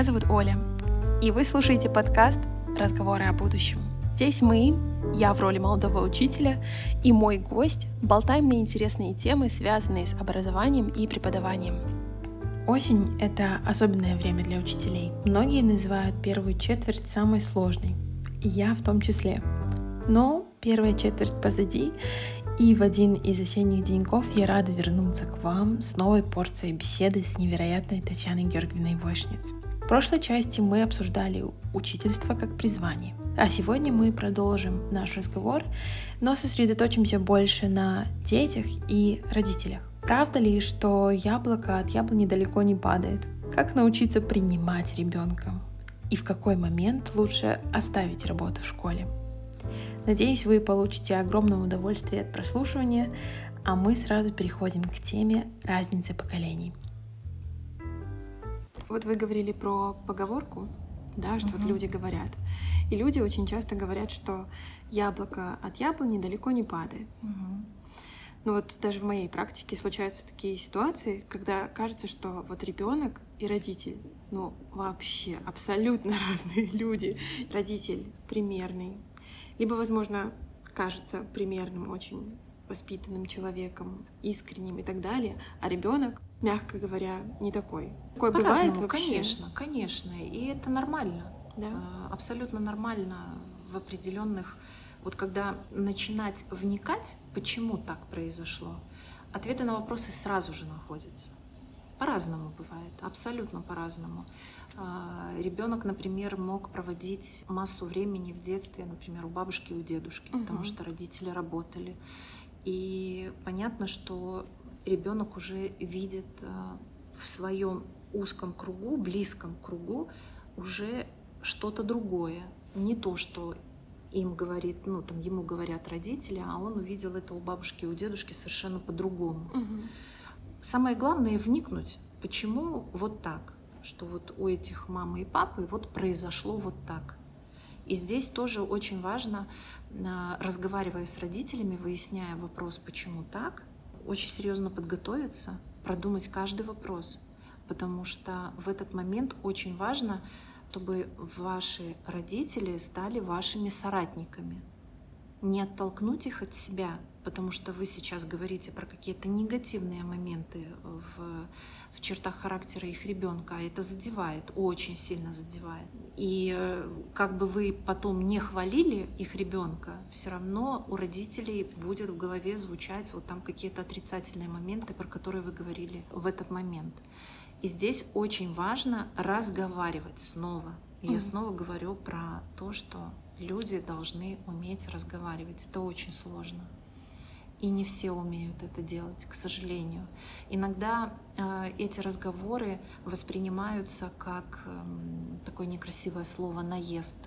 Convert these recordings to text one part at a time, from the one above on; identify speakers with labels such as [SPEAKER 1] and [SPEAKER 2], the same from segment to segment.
[SPEAKER 1] Меня зовут Оля, и вы слушаете подкаст «Разговоры о будущем». Здесь мы, я в роли молодого учителя, и мой гость болтаем на интересные темы, связанные с образованием и преподаванием. Осень — это особенное время для учителей. Многие называют первую четверть самой сложной, и я в том числе. Но первая четверть позади, и в один из осенних деньков я рада вернуться к вам с новой порцией беседы с невероятной Татьяной Георгиевной Вошниц. Прошлой части мы обсуждали учительство как призвание. А сегодня мы продолжим наш разговор, но сосредоточимся больше на детях и родителях. Правда ли, что яблоко от яблони далеко не падает? Как научиться принимать ребенка? И в какой момент лучше оставить работу в школе? Надеюсь, вы получите огромное удовольствие от прослушивания, а мы сразу переходим к теме разницы поколений. Вот вы говорили про поговорку, да, что угу. вот люди говорят. И люди очень часто говорят, что яблоко от яблони далеко не падает. Угу. Но вот даже в моей практике случаются такие ситуации, когда кажется, что вот ребенок и родитель, ну вообще абсолютно разные люди. Родитель примерный, либо, возможно, кажется примерным, очень воспитанным человеком, искренним и так далее, а ребенок, мягко говоря, не такой. Такое бывает вообще?
[SPEAKER 2] Конечно, конечно, и это нормально, да? А, абсолютно нормально в определенных вот когда начинать вникать, почему так произошло, ответы на вопросы сразу же находятся. По-разному бывает, абсолютно по-разному. А, Ребенок, например, мог проводить массу времени в детстве, например, у бабушки, у дедушки, угу. потому что родители работали. И понятно, что ребенок уже видит а, в своем узком кругу, близком кругу уже что-то другое, не то, что им говорит, ну там ему говорят родители, а он увидел это у бабушки, у дедушки совершенно по-другому. Угу самое главное вникнуть, почему вот так, что вот у этих мамы и папы вот произошло вот так. И здесь тоже очень важно, а, разговаривая с родителями, выясняя вопрос, почему так, очень серьезно подготовиться, продумать каждый вопрос, потому что в этот момент очень важно, чтобы ваши родители стали вашими соратниками. Не оттолкнуть их от себя, потому что вы сейчас говорите про какие-то негативные моменты в, в чертах характера их ребенка, а это задевает, очень сильно задевает. И э, как бы вы потом не хвалили их ребенка, все равно у родителей будет в голове звучать вот там какие-то отрицательные моменты, про которые вы говорили в этот момент. И здесь очень важно разговаривать снова. Я снова говорю про то, что люди должны уметь разговаривать. Это очень сложно. И не все умеют это делать, к сожалению. Иногда э, эти разговоры воспринимаются как э, такое некрасивое слово наезд.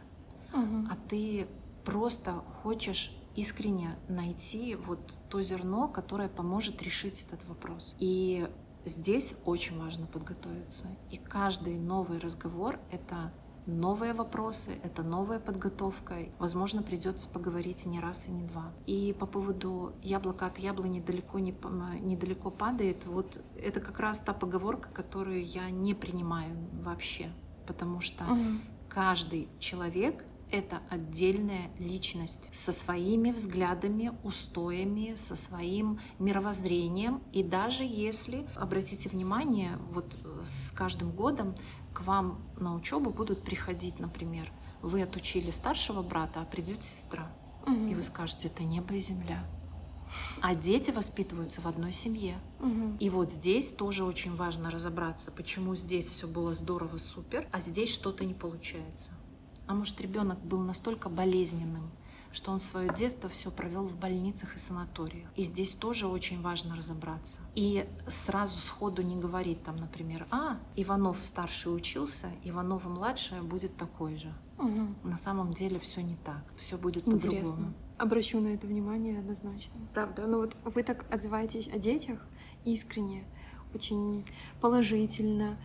[SPEAKER 2] Угу. А ты просто хочешь искренне найти вот то зерно, которое поможет решить этот вопрос. И здесь очень важно подготовиться. И каждый новый разговор — это новые вопросы, это новая подготовка. Возможно, придется поговорить не раз и не два. И по поводу яблока от яблони далеко не, недалеко падает, вот это как раз та поговорка, которую я не принимаю вообще, потому что угу. каждый человек это отдельная личность со своими взглядами, устоями, со своим мировоззрением. И даже если, обратите внимание, вот с каждым годом к вам на учебу будут приходить, например, вы отучили старшего брата, а придет сестра. Угу. И вы скажете, это небо и земля. А дети воспитываются в одной семье. Угу. И вот здесь тоже очень важно разобраться, почему здесь все было здорово, супер, а здесь что-то не получается. А может, ребенок был настолько болезненным, что он свое детство все провел в больницах и санаториях. И здесь тоже очень важно разобраться. И сразу сходу не говорить там, например, а, Иванов старший учился, Иванова младшая будет такой же. Угу. На самом деле все не так, все будет по-другому.
[SPEAKER 1] Обращу на это внимание однозначно. Правда. Ну вот вы так отзываетесь о детях искренне, очень положительно.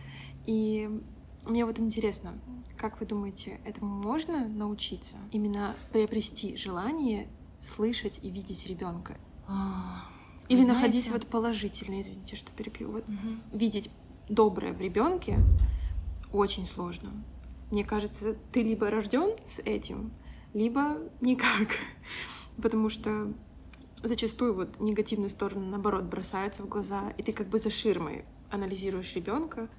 [SPEAKER 1] И мне вот интересно, как вы думаете, этому можно научиться? Именно приобрести желание слышать и видеть ребенка? А, Или знаете... находить вот положительное, извините, что перепью, вот угу. видеть доброе в ребенке, очень сложно. Мне кажется, ты либо рожден с этим, либо никак. Потому что зачастую вот негативные стороны, наоборот, бросаются в глаза, и ты как бы за ширмой анализируешь ребенка.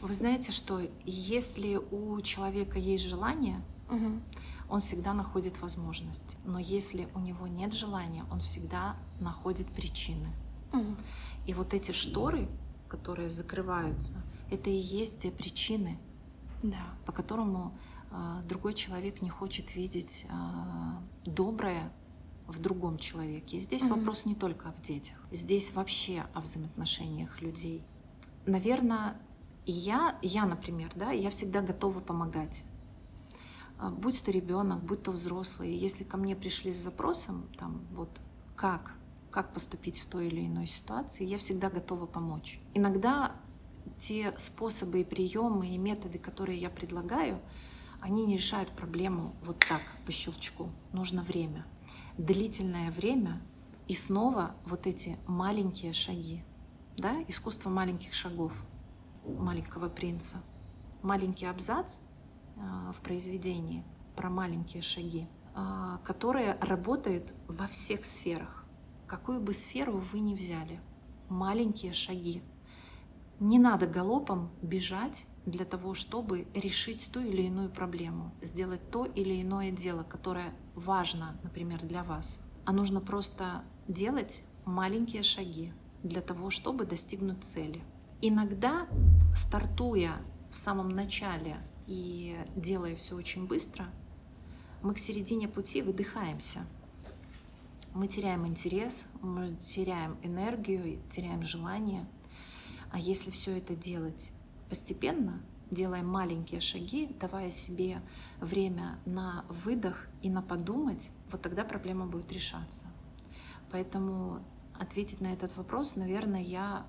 [SPEAKER 2] Вы знаете, что если у человека есть желание, угу. он всегда находит возможность. Но если у него нет желания, он всегда находит причины. Угу. И вот эти шторы, которые закрываются, это и есть те причины, да. по которому э, другой человек не хочет видеть э, доброе в другом человеке. И здесь mm вопрос не только в детях, здесь вообще о взаимоотношениях людей. Наверное, я, я, например, да, я всегда готова помогать. А, будь то ребенок, будь то взрослый, если ко мне пришли с запросом, там, вот, как, как поступить в той или иной ситуации, я всегда готова помочь. Иногда те способы и приемы и методы, которые я предлагаю, они не решают проблему вот так, по щелчку. Нужно время длительное время и снова вот эти маленькие шаги, да, искусство маленьких шагов маленького принца, маленький абзац э, в произведении про маленькие шаги, э, которое работает во всех сферах. Какую бы сферу вы ни взяли, маленькие шаги. Не надо галопом бежать для того, чтобы решить ту или иную проблему, сделать то или иное дело, которое важно, например, для вас. А нужно просто делать маленькие шаги для того, чтобы достигнуть цели. Иногда, стартуя в самом начале и делая все очень быстро, мы к середине пути выдыхаемся. Мы теряем интерес, мы теряем энергию, теряем желание. А если все это делать постепенно, делаем маленькие шаги, давая себе время на выдох и на подумать, вот тогда проблема будет решаться. Поэтому ответить на этот вопрос, наверное, я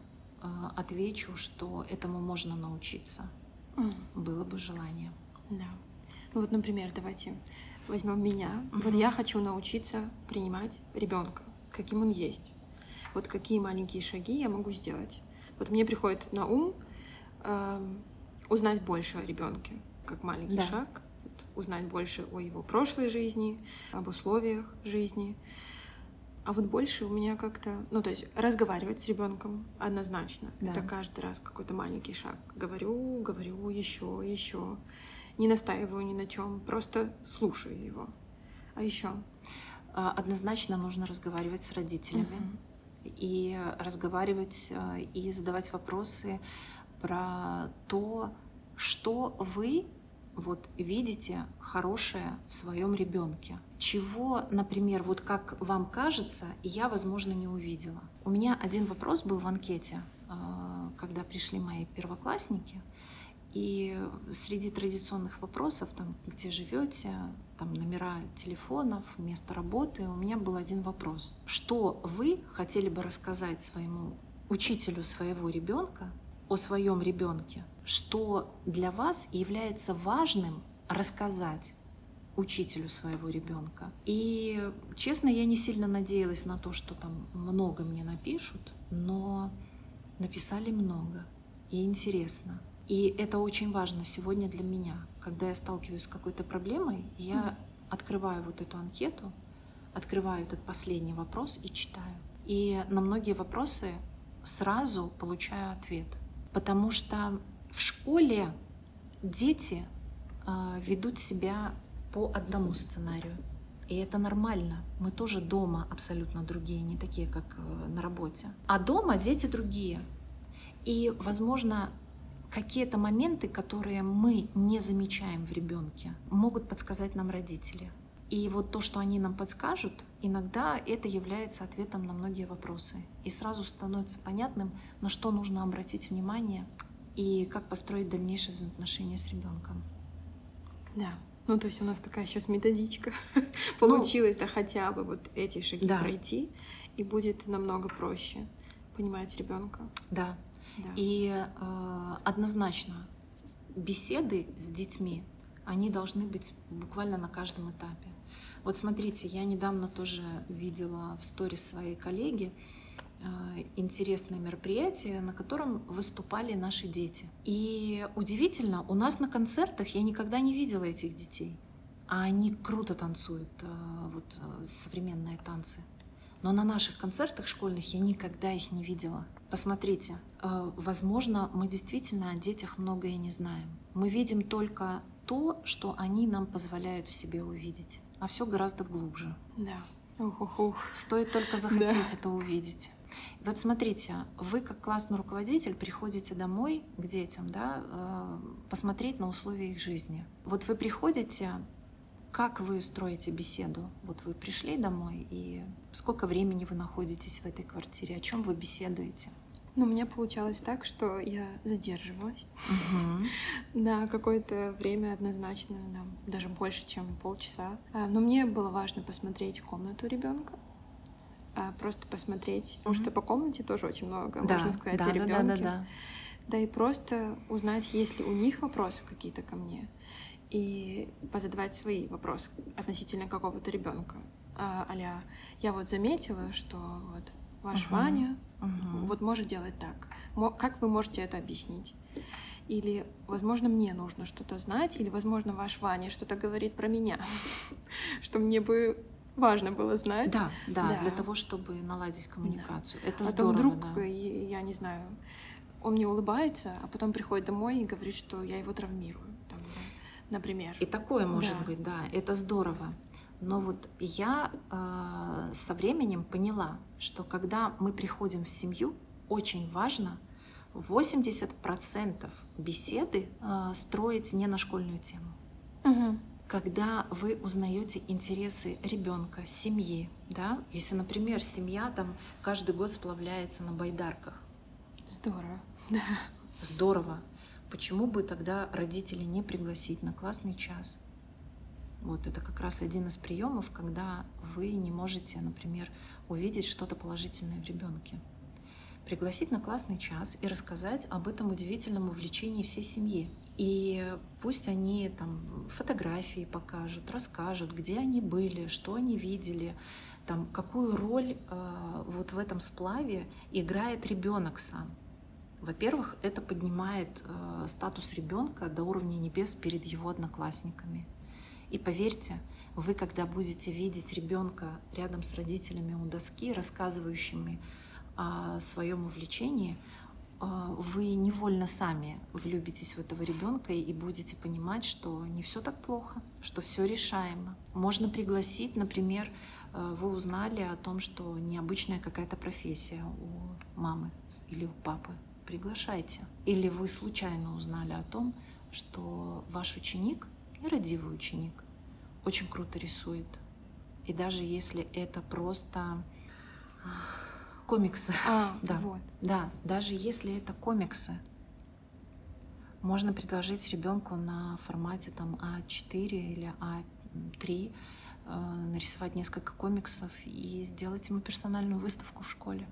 [SPEAKER 2] отвечу, что этому можно научиться. Mm. Было бы желание.
[SPEAKER 1] Да. Ну вот, например, давайте возьмем меня. Mm-hmm. Вот я хочу научиться принимать ребенка, каким он есть. Вот какие маленькие шаги я могу сделать. Вот мне приходит на ум узнать больше о ребенке, как маленький да. шаг, узнать больше о его прошлой жизни, об условиях жизни. А вот больше у меня как-то, ну то есть разговаривать с ребенком однозначно. Да. Это каждый раз какой-то маленький шаг. Говорю, говорю еще, еще. Не настаиваю ни на чем, просто слушаю его. А еще?
[SPEAKER 2] А, однозначно нужно разговаривать с родителями. Угу. И разговаривать а, и задавать вопросы про то, что вы вот видите хорошее в своем ребенке. Чего, например, вот как вам кажется, я, возможно, не увидела. У меня один вопрос был в анкете, а, когда пришли мои первоклассники, и среди традиционных вопросов, там, где живете, там номера телефонов, место работы, у меня был один вопрос. Что вы хотели бы рассказать своему учителю своего ребенка о своем ребенке, что для вас является важным рассказать учителю своего ребенка. И, честно, я не сильно надеялась на то, что там много мне напишут, но написали много и интересно. И это очень важно сегодня для меня. Когда я сталкиваюсь с какой-то проблемой, я открываю вот эту анкету, открываю этот последний вопрос и читаю. И на многие вопросы сразу получаю ответ — потому что в школе дети э, ведут себя по одному сценарию. И это нормально. Мы тоже дома абсолютно другие, не такие, как э, на работе. А дома дети другие. И, возможно, какие-то моменты, которые мы не замечаем в ребенке, могут подсказать нам родители. И вот то, что они нам подскажут, иногда это является ответом на многие вопросы. И сразу становится понятным, на что нужно обратить внимание и как построить дальнейшие взаимоотношения с ребенком.
[SPEAKER 1] Да. Ну, то есть у нас такая сейчас методичка получилась, ну, да, хотя бы вот эти шаги да. пройти, и будет намного проще понимать ребенка.
[SPEAKER 2] Да. да. И э, однозначно беседы с детьми, они должны быть буквально на каждом этапе. Вот смотрите, я недавно тоже видела в сторис своей коллеги, э, интересное мероприятие, на котором выступали наши дети. И удивительно, у нас на концертах я никогда не видела этих детей. А они круто танцуют, э, вот современные танцы. Но на наших концертах школьных я никогда их не видела. Посмотрите, возможно, мы действительно о детях многое не знаем. Мы видим только то, что они нам позволяют в себе увидеть, а все гораздо глубже.
[SPEAKER 1] Да. Ух, ух, ух.
[SPEAKER 2] Стоит только захотеть да. это увидеть. Вот смотрите, вы как классный руководитель приходите домой к детям, да, э, посмотреть на условия их жизни. Вот вы приходите, как вы строите беседу? Вот вы пришли домой, и сколько времени вы находитесь в этой квартире, о чем вы беседуете?
[SPEAKER 1] Ну, у меня получалось так, что я задерживалась угу. на какое-то время однозначно, на, даже больше, чем полчаса. А, но мне было важно посмотреть комнату ребенка, просто посмотреть, потому что по комнате тоже очень много, да, можно сказать, да, о ребенке. Да, да, да, да. Да и просто узнать, есть ли у них вопросы какие-то ко мне, и позадавать свои вопросы относительно какого-то ребенка. А, аля, я вот заметила, что вот ваш угу. Ваня угу. вот может делать так. Как вы можете это объяснить? Или, возможно, мне нужно что-то знать, или, возможно, ваш Ваня что-то говорит про меня, что мне бы важно было знать.
[SPEAKER 2] Да, да, да, для того, чтобы наладить коммуникацию. Да. Это
[SPEAKER 1] а
[SPEAKER 2] здорово.
[SPEAKER 1] А то вдруг,
[SPEAKER 2] да.
[SPEAKER 1] я не знаю, он мне улыбается, а потом приходит домой и говорит, что я его травмирую, там, например.
[SPEAKER 2] И такое может да. быть, да, это здорово. Но вот я э, со временем поняла, что когда мы приходим в семью, очень важно 80% беседы э, строить не на школьную тему. Угу. Когда вы узнаете интересы ребенка, семьи, да, если, например, семья там каждый год сплавляется на байдарках.
[SPEAKER 1] Здорово. Да.
[SPEAKER 2] Здорово. Почему бы тогда родители не пригласить на классный час? Вот это как раз один из приемов, когда вы не можете, например, увидеть что-то положительное в ребенке. Пригласить на классный час и рассказать об этом удивительном увлечении всей семьи. И пусть они там фотографии покажут, расскажут, где они были, что они видели, там, какую роль э, вот в этом сплаве играет ребенок сам. Во-первых, это поднимает э, статус ребенка до уровня небес перед его одноклассниками. И поверьте, вы, когда будете видеть ребенка рядом с родителями у доски, рассказывающими о своем увлечении, вы невольно сами влюбитесь в этого ребенка и будете понимать, что не все так плохо, что все решаемо. Можно пригласить, например, а, вы узнали о том, что необычная какая-то профессия у мамы или у папы. Приглашайте. Или вы случайно узнали о том, что ваш ученик нерадивый ученик, очень круто рисует. И даже если это просто а, комиксы,
[SPEAKER 1] а, да, вот.
[SPEAKER 2] да, даже если это комиксы, можно предложить ребенку на формате там А4 или А3 э, нарисовать несколько комиксов и сделать ему персональную выставку в школе.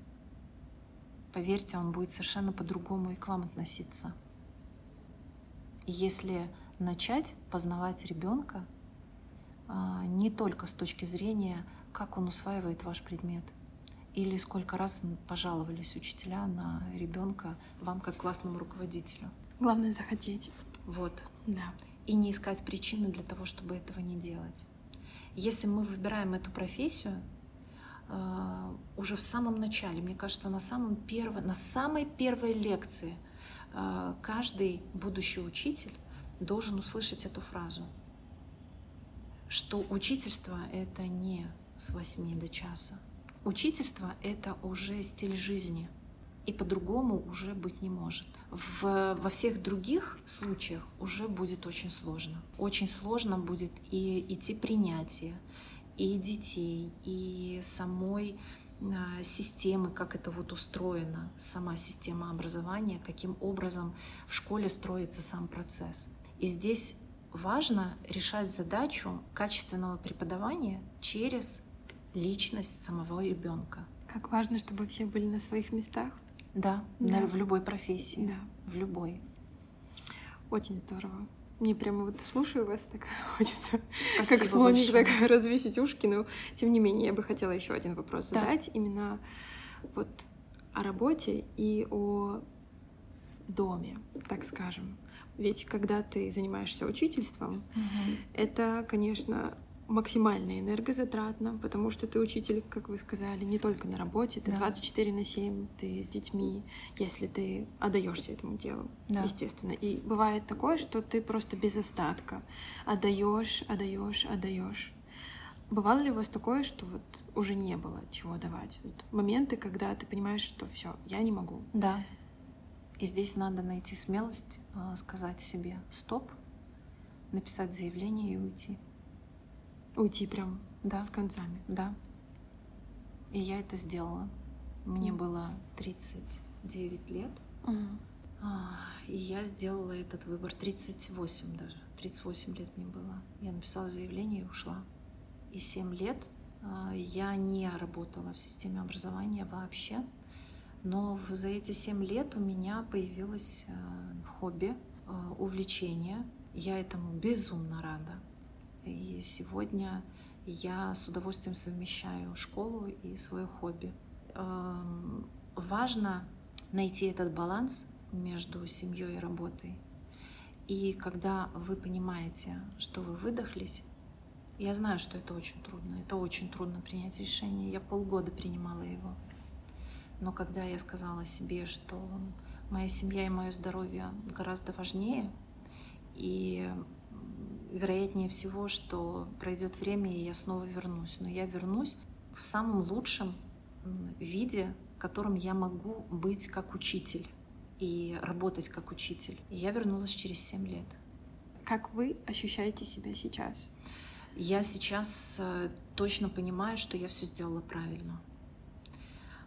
[SPEAKER 2] Поверьте, он будет совершенно по-другому и к вам относиться. Если начать познавать ребенка а, не только с точки зрения, как он усваивает ваш предмет, или сколько раз пожаловались учителя на ребенка вам как классному руководителю.
[SPEAKER 1] Главное захотеть.
[SPEAKER 2] Вот.
[SPEAKER 1] Да.
[SPEAKER 2] И не искать причины для того, чтобы этого не делать. Если мы выбираем эту профессию, а, уже в самом начале, мне кажется, на, самом перво, на самой первой лекции а, каждый будущий учитель должен услышать эту фразу, что учительство — это не с 8 до часа. Учительство — это уже стиль жизни, и по-другому уже быть не может. В, во всех других случаях уже будет очень сложно. Очень сложно будет и идти принятие, и детей, и самой а, системы, как это вот устроено, сама система образования, каким образом в школе строится сам процесс. И здесь важно решать задачу качественного преподавания через личность самого ребенка.
[SPEAKER 1] Как важно, чтобы все были на своих местах.
[SPEAKER 2] Да, да. В любой профессии.
[SPEAKER 1] Да.
[SPEAKER 2] В любой.
[SPEAKER 1] Очень здорово. Мне прямо вот слушаю вас, так хочется,
[SPEAKER 2] Спасибо
[SPEAKER 1] как слоник, так развесить ушки. Но тем не менее, я бы хотела еще один вопрос да. задать. Именно вот о работе и о доме, так скажем. Ведь когда ты занимаешься учительством, угу. это, конечно, максимально энергозатратно, потому что ты учитель, как вы сказали, не только на работе, ты да. 24 на 7, ты с детьми, если ты отдаешься этому делу, да. естественно. И бывает такое, что ты просто без остатка отдаешь, отдаешь, отдаешь. Бывало ли у вас такое, что вот уже не было чего давать? Вот моменты, когда ты понимаешь, что все, я не могу.
[SPEAKER 2] Да. И здесь надо найти смелость, а, сказать себе стоп, написать заявление и уйти.
[SPEAKER 1] Уйти прям да. с концами.
[SPEAKER 2] Да. И я это сделала. Мне mm. было 39 лет. Mm. И я сделала этот выбор 38 даже. 38 лет мне было. Я написала заявление и ушла. И 7 лет а, я не работала в системе образования вообще. Но за эти семь лет у меня появилось э, хобби, увлечение. Я этому безумно рада. И сегодня я с удовольствием совмещаю школу и свое хобби. Эм, важно найти этот баланс между семьей и работой. И когда вы понимаете, что вы выдохлись, я знаю, что это очень трудно. Это очень трудно принять решение. Я полгода принимала его. Но когда я сказала себе, что моя семья и мое здоровье гораздо важнее, и вероятнее всего, что пройдет время, и я снова вернусь. Но я вернусь в самом лучшем виде, в котором я могу быть как учитель и работать как учитель. И я вернулась через 7 лет.
[SPEAKER 1] Как вы ощущаете себя сейчас?
[SPEAKER 2] Я сейчас э, точно понимаю, что я все сделала правильно.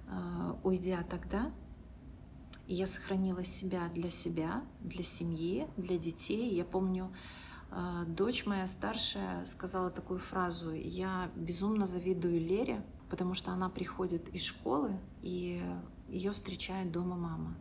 [SPEAKER 2] Э, уйдя тогда, я сохранила себя для себя, для семьи, для детей. Я помню, дочь моя старшая сказала такую фразу, я безумно завидую Лере, потому что она приходит из школы, и ее встречает дома мама.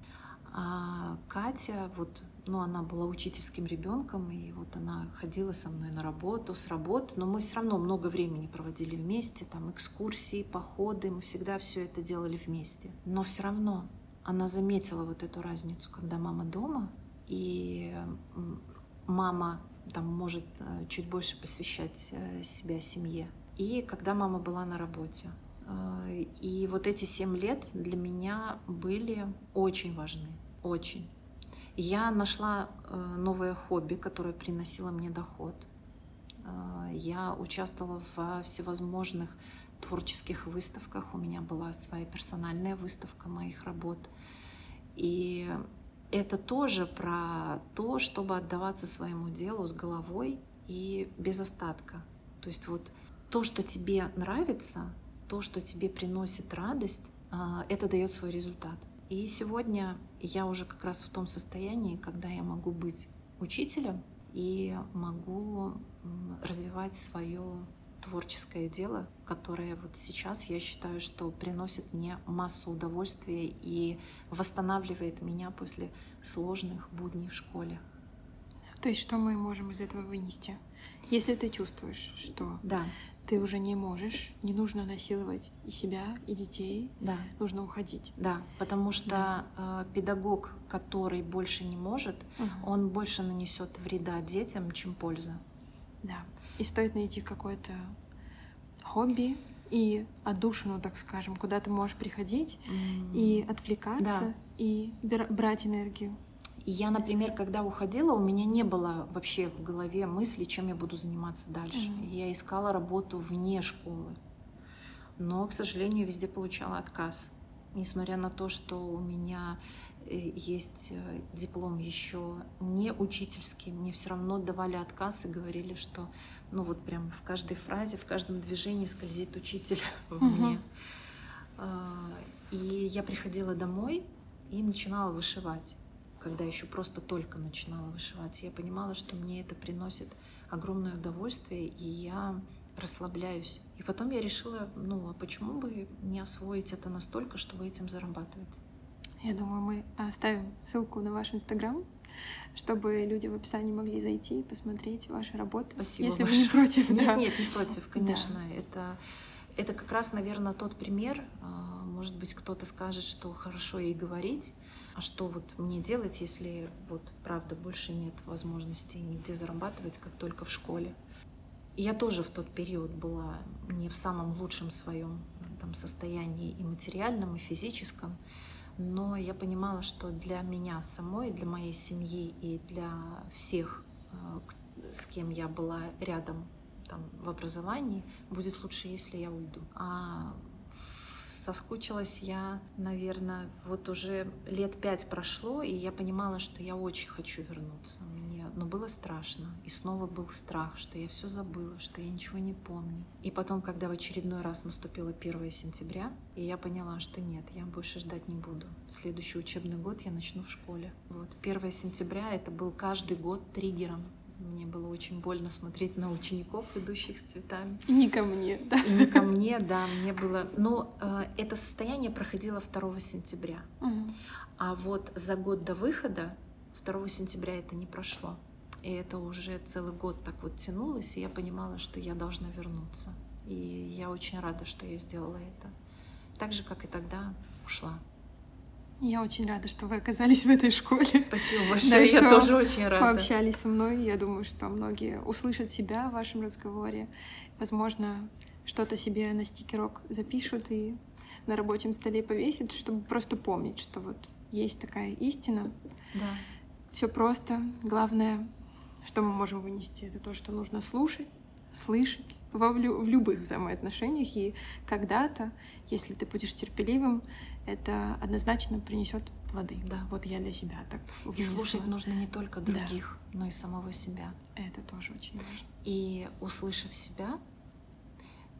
[SPEAKER 2] А Катя, вот, ну, она была учительским ребенком, и вот она ходила со мной на работу, с работы, но мы все равно много времени проводили вместе, там экскурсии, походы, мы всегда все это делали вместе. Но все равно она заметила вот эту разницу, когда мама дома, и мама там может э, чуть больше посвящать э, себя семье. И когда мама была на работе. Э, и вот эти семь лет для меня были очень важны очень. Я нашла новое хобби, которое приносило мне доход. Я участвовала в всевозможных творческих выставках. У меня была своя персональная выставка моих работ. И это тоже про то, чтобы отдаваться своему делу с головой и без остатка. То есть вот то, что тебе нравится, то, что тебе приносит радость, э, это дает свой результат. И сегодня я уже как раз в том состоянии, когда я могу быть учителем и могу развивать свое творческое дело, которое вот сейчас я считаю, что приносит мне массу удовольствия и восстанавливает меня после сложных будней в школе.
[SPEAKER 1] То есть что мы можем из этого вынести? Если ты чувствуешь, что
[SPEAKER 2] да
[SPEAKER 1] ты уже не можешь, не нужно насиловать и себя, и детей,
[SPEAKER 2] да.
[SPEAKER 1] нужно уходить.
[SPEAKER 2] Да, потому что да. Э, педагог, который больше не может, угу. он больше нанесет вреда детям, чем польза.
[SPEAKER 1] Да. И стоит найти какое-то хобби и отдушину, так скажем, куда ты можешь приходить mm. и отвлекаться, да. и брать энергию.
[SPEAKER 2] И я, например, когда уходила, у меня не было вообще в голове мысли, чем я буду заниматься дальше. Mm-hmm. Я искала работу вне школы. Но, к сожалению, везде получала отказ. Несмотря на то, что у меня есть э, диплом еще не учительский, мне все равно давали отказ и говорили, что ну вот прям в каждой фразе, в каждом движении скользит учитель в мне. А, и я приходила домой и начинала вышивать когда еще просто только начинала вышивать, я понимала, что мне это приносит огромное удовольствие, и я расслабляюсь. И потом я решила, ну, а почему бы не освоить это настолько, чтобы этим зарабатывать?
[SPEAKER 1] Я думаю, мы оставим ссылку на ваш Инстаграм, чтобы люди в описании могли зайти и посмотреть ваши работы.
[SPEAKER 2] Спасибо.
[SPEAKER 1] Если
[SPEAKER 2] большое.
[SPEAKER 1] вы не против.
[SPEAKER 2] Нет, да. нет, не против, конечно. Да. Это, это как раз, наверное, тот пример, а, может быть, кто-то скажет, что хорошо ей говорить, а что вот мне делать, если вот правда больше нет возможности нигде зарабатывать, как только в школе. Я тоже в тот период была не в самом лучшем своем там, состоянии и материальном, и физическом, но я понимала, что для меня самой, для моей семьи и для всех, э, с кем я была рядом там, в образовании, будет лучше, если я уйду. А соскучилась я, наверное, вот уже лет пять прошло, и я понимала, что я очень хочу вернуться. Мне, но было страшно. И снова был страх, что я все забыла, что я ничего не помню. И потом, когда в очередной раз наступило 1 сентября, и я поняла, что нет, я больше ждать не буду. Следующий учебный год я начну в школе. Вот 1 сентября это был каждый год триггером мне было очень больно смотреть на учеников, идущих с цветами.
[SPEAKER 1] И не ко мне, да.
[SPEAKER 2] И не ко мне, да, мне было... Но э, это состояние проходило 2 сентября. Угу. А вот за год до выхода 2 сентября это не прошло. И это уже целый год так вот тянулось, и я понимала, что я должна вернуться. И я очень рада, что я сделала это. Так же, как и тогда, ушла.
[SPEAKER 1] Я очень рада, что вы оказались в этой школе.
[SPEAKER 2] Спасибо большое, да, я тоже очень рада.
[SPEAKER 1] Пообщались со мной. Я думаю, что многие услышат себя в вашем разговоре. Возможно, что-то себе на стикерок запишут и на рабочем столе повесят, чтобы просто помнить, что вот есть такая истина.
[SPEAKER 2] Да.
[SPEAKER 1] Все просто. Главное, что мы можем вынести, это то, что нужно слушать, слышать во, в любых взаимоотношениях. И когда-то, если ты будешь терпеливым, это однозначно принесет плоды. Да. Вот я для себя так
[SPEAKER 2] И слушать нужно не только других, да. но и самого себя.
[SPEAKER 1] Это тоже очень важно.
[SPEAKER 2] И услышав себя,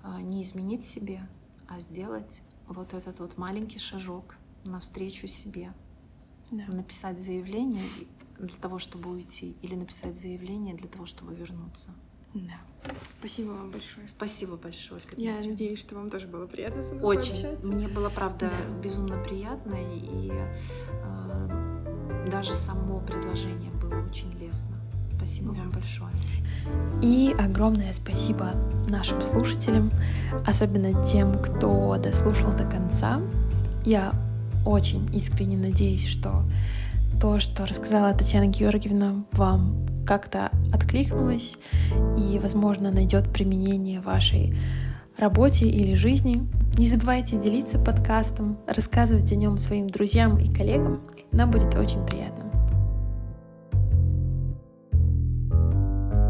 [SPEAKER 2] а, не изменить себе, а сделать вот этот вот маленький шажок навстречу себе. Да. Написать заявление для того, чтобы уйти, или написать заявление для того, чтобы вернуться.
[SPEAKER 1] Да. Спасибо вам большое.
[SPEAKER 2] Спасибо большое, Ольга
[SPEAKER 1] Я надеюсь, что вам тоже было приятно со
[SPEAKER 2] мной Очень. Пообщаться. Мне было, правда, да. безумно приятно, и э, даже само предложение было очень лестно. Спасибо да. вам большое.
[SPEAKER 1] И огромное спасибо нашим слушателям, особенно тем, кто дослушал до конца. Я очень искренне надеюсь, что то, что рассказала Татьяна Георгиевна, вам как-то откликнулось и, возможно, найдет применение в вашей работе или жизни. Не забывайте делиться подкастом, рассказывать о нем своим друзьям и коллегам. Нам будет очень приятно.